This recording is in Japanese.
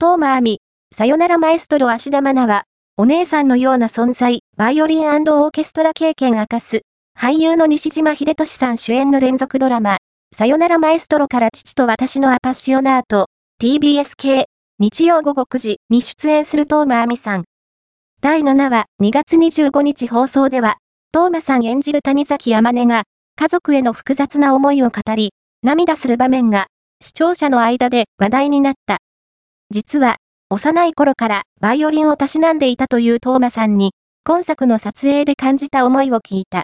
トーマアミ、さよならマエストロ芦田愛菜は、お姉さんのような存在、バイオリンオーケストラ経験明かす、俳優の西島秀俊さん主演の連続ドラマ、さよならマエストロから父と私のアパッシオナート、TBS 系、日曜午後9時に出演するトーマアミさん。第7話、2月25日放送では、トーマさん演じる谷崎山根が、家族への複雑な思いを語り、涙する場面が、視聴者の間で話題になった。実は、幼い頃からバイオリンをたしなんでいたというトーマさんに、今作の撮影で感じた思いを聞いた。